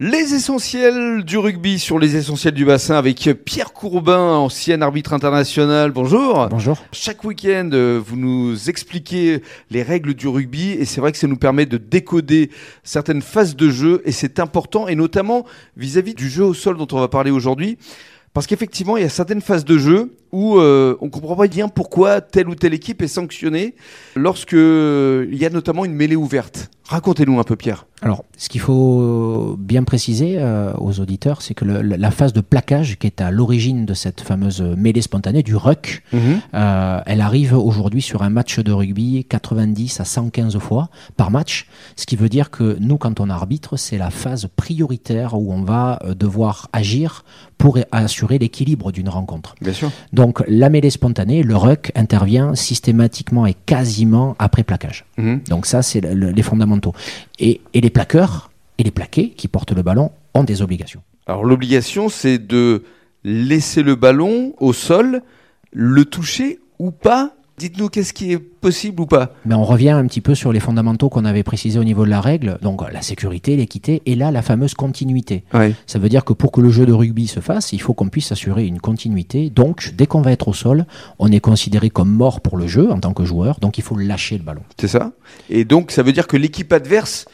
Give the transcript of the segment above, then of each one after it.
Les essentiels du rugby sur les essentiels du bassin avec Pierre Courbin, ancien arbitre international. Bonjour. Bonjour. Chaque week-end, euh, vous nous expliquez les règles du rugby et c'est vrai que ça nous permet de décoder certaines phases de jeu et c'est important et notamment vis-à-vis du jeu au sol dont on va parler aujourd'hui. Parce qu'effectivement, il y a certaines phases de jeu où euh, on comprend pas bien pourquoi telle ou telle équipe est sanctionnée lorsque il y a notamment une mêlée ouverte. Racontez-nous un peu, Pierre. Alors, ce qu'il faut bien préciser euh, aux auditeurs, c'est que le, la phase de plaquage qui est à l'origine de cette fameuse mêlée spontanée, du ruck, Mhm. euh, elle arrive aujourd'hui sur un match de rugby 90 à 115 fois par match. Ce qui veut dire que nous, quand on arbitre, c'est la phase prioritaire où on va euh, devoir agir pour assurer l'équilibre d'une rencontre. Bien sûr. Donc, la mêlée spontanée, le ruck, intervient systématiquement et quasiment après plaquage. Mhm. Donc ça, c'est le- le- les fondamentaux. Et, et les plaqueurs et les plaqués qui portent le ballon ont des obligations. Alors l'obligation, c'est de laisser le ballon au sol, le toucher ou pas. Dites-nous qu'est-ce qui est possible ou pas? Mais on revient un petit peu sur les fondamentaux qu'on avait précisés au niveau de la règle. Donc la sécurité, l'équité et là la fameuse continuité. Ouais. Ça veut dire que pour que le jeu de rugby se fasse, il faut qu'on puisse assurer une continuité. Donc dès qu'on va être au sol, on est considéré comme mort pour le jeu en tant que joueur. Donc il faut lâcher le ballon. C'est ça. Et donc ça veut dire que l'équipe adverse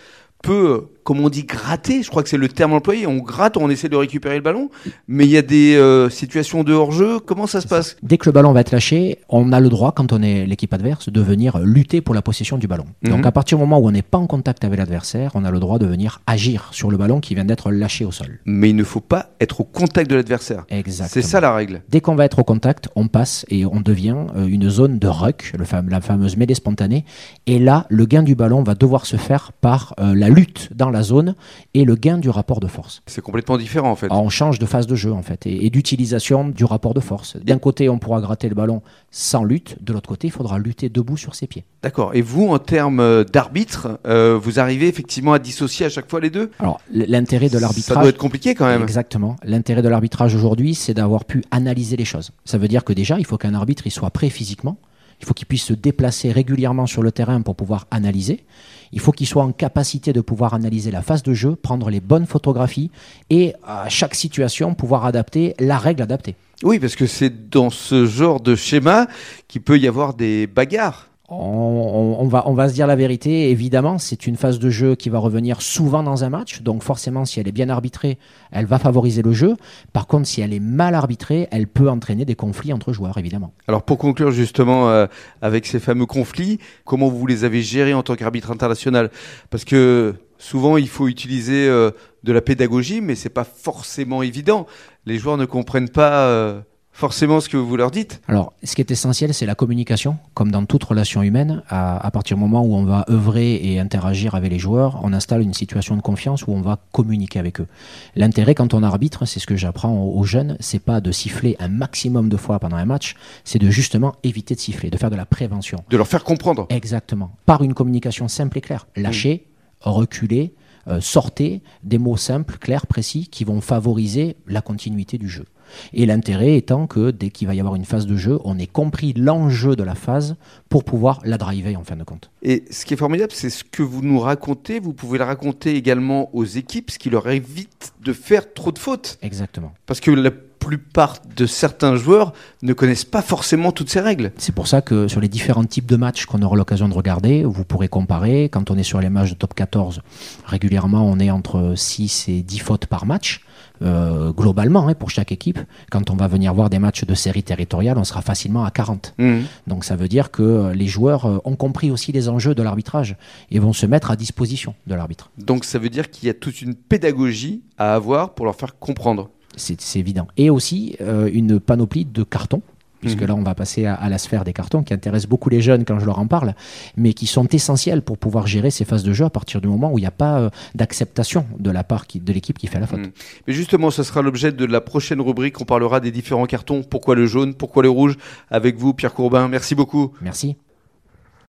peut, comme on dit, gratter. Je crois que c'est le terme employé. On gratte, on essaie de récupérer le ballon. Mais il y a des euh, situations de hors-jeu. Comment ça se passe Dès que le ballon va être lâché, on a le droit, quand on est l'équipe adverse, de venir lutter pour la possession du ballon. Mhm. Donc à partir du moment où on n'est pas en contact avec l'adversaire, on a le droit de venir agir sur le ballon qui vient d'être lâché au sol. Mais il ne faut pas être au contact de l'adversaire. Exactement. C'est ça la règle. Dès qu'on va être au contact, on passe et on devient euh, une zone de ruck, le la fameuse mêlée spontanée. Et là, le gain du ballon va devoir se faire par euh, la lutte dans la zone et le gain du rapport de force. C'est complètement différent en fait. Alors, on change de phase de jeu en fait et, et d'utilisation du rapport de force. D'un côté, on pourra gratter le ballon sans lutte. De l'autre côté, il faudra lutter debout sur ses pieds. D'accord. Et vous, en termes euh, d'arbitre, euh, vous arrivez effectivement à dissocier à chaque fois les deux? Alors, l'intérêt de Ça l'arbitrage. doit être compliqué quand même. Exactement. L'intérêt de l'arbitrage aujourd'hui, c'est d'avoir pu analyser les choses. Ça veut dire que déjà, il faut qu'un arbitre il soit prêt physiquement. Il faut qu'il puisse se déplacer régulièrement sur le terrain pour pouvoir analyser. Il faut qu'il soit en capacité de pouvoir analyser la phase de jeu, prendre les bonnes photographies et à chaque situation pouvoir adapter la règle adaptée. Oui, parce que c'est dans ce genre de schéma qu'il peut y avoir des bagarres. On, va, on va se dire la vérité, évidemment, c'est une phase de jeu qui va revenir souvent dans un match, donc forcément, si elle est bien arbitrée, elle va favoriser le jeu. Par contre, si elle est mal arbitrée, elle peut entraîner des conflits entre joueurs, évidemment. Alors pour conclure justement euh, avec ces fameux conflits, comment vous les avez gérés en tant qu'arbitre international? Parce que souvent il faut utiliser euh, de la pédagogie, mais c'est pas forcément évident. Les joueurs ne comprennent pas euh, forcément ce que vous leur dites. Alors, ce qui est essentiel, c'est la communication, comme dans toute relation humaine. À, à partir du moment où on va œuvrer et interagir avec les joueurs, on installe une situation de confiance où on va communiquer avec eux. L'intérêt quand on arbitre, c'est ce que j'apprends aux, aux jeunes, c'est pas de siffler un maximum de fois pendant un match, c'est de justement éviter de siffler, de faire de la prévention. De leur faire comprendre. Exactement. Par une communication simple et claire. Lâcher, reculer, euh, sortez des mots simples, clairs, précis, qui vont favoriser la continuité du jeu. Et l'intérêt étant que dès qu'il va y avoir une phase de jeu, on ait compris l'enjeu de la phase pour pouvoir la driver en fin de compte. Et ce qui est formidable, c'est ce que vous nous racontez. Vous pouvez le raconter également aux équipes, ce qui leur évite de faire trop de fautes. Exactement. Parce que la plupart de certains joueurs ne connaissent pas forcément toutes ces règles. C'est pour ça que sur les différents types de matchs qu'on aura l'occasion de regarder, vous pourrez comparer. Quand on est sur les matchs de top 14, régulièrement on est entre 6 et 10 fautes par match. Euh, globalement hein, pour chaque équipe. Quand on va venir voir des matchs de série territoriale, on sera facilement à 40. Mhm. Donc ça veut dire que euh, les joueurs euh, ont compris aussi les enjeux de l'arbitrage et vont se mettre à disposition de l'arbitre. Donc ça veut dire qu'il y a toute une pédagogie à avoir pour leur faire comprendre. C'est c'est évident. Et aussi euh, une panoplie de cartons. Puisque Mhm. là, on va passer à, à la sphère des cartons qui intéresse beaucoup les jeunes quand je leur en parle, mais qui sont essentiels pour pouvoir gérer ces phases de jeu à partir du moment où il n'y a pas euh, d'acceptation de la part qui- de l'équipe qui fait la faute. Mhm. Mais justement, ce sera l'objet de la prochaine rubrique. On parlera des différents cartons. Pourquoi le jaune? Pourquoi le rouge? Avec vous, Pierre Courbin. Merci beaucoup. Merci.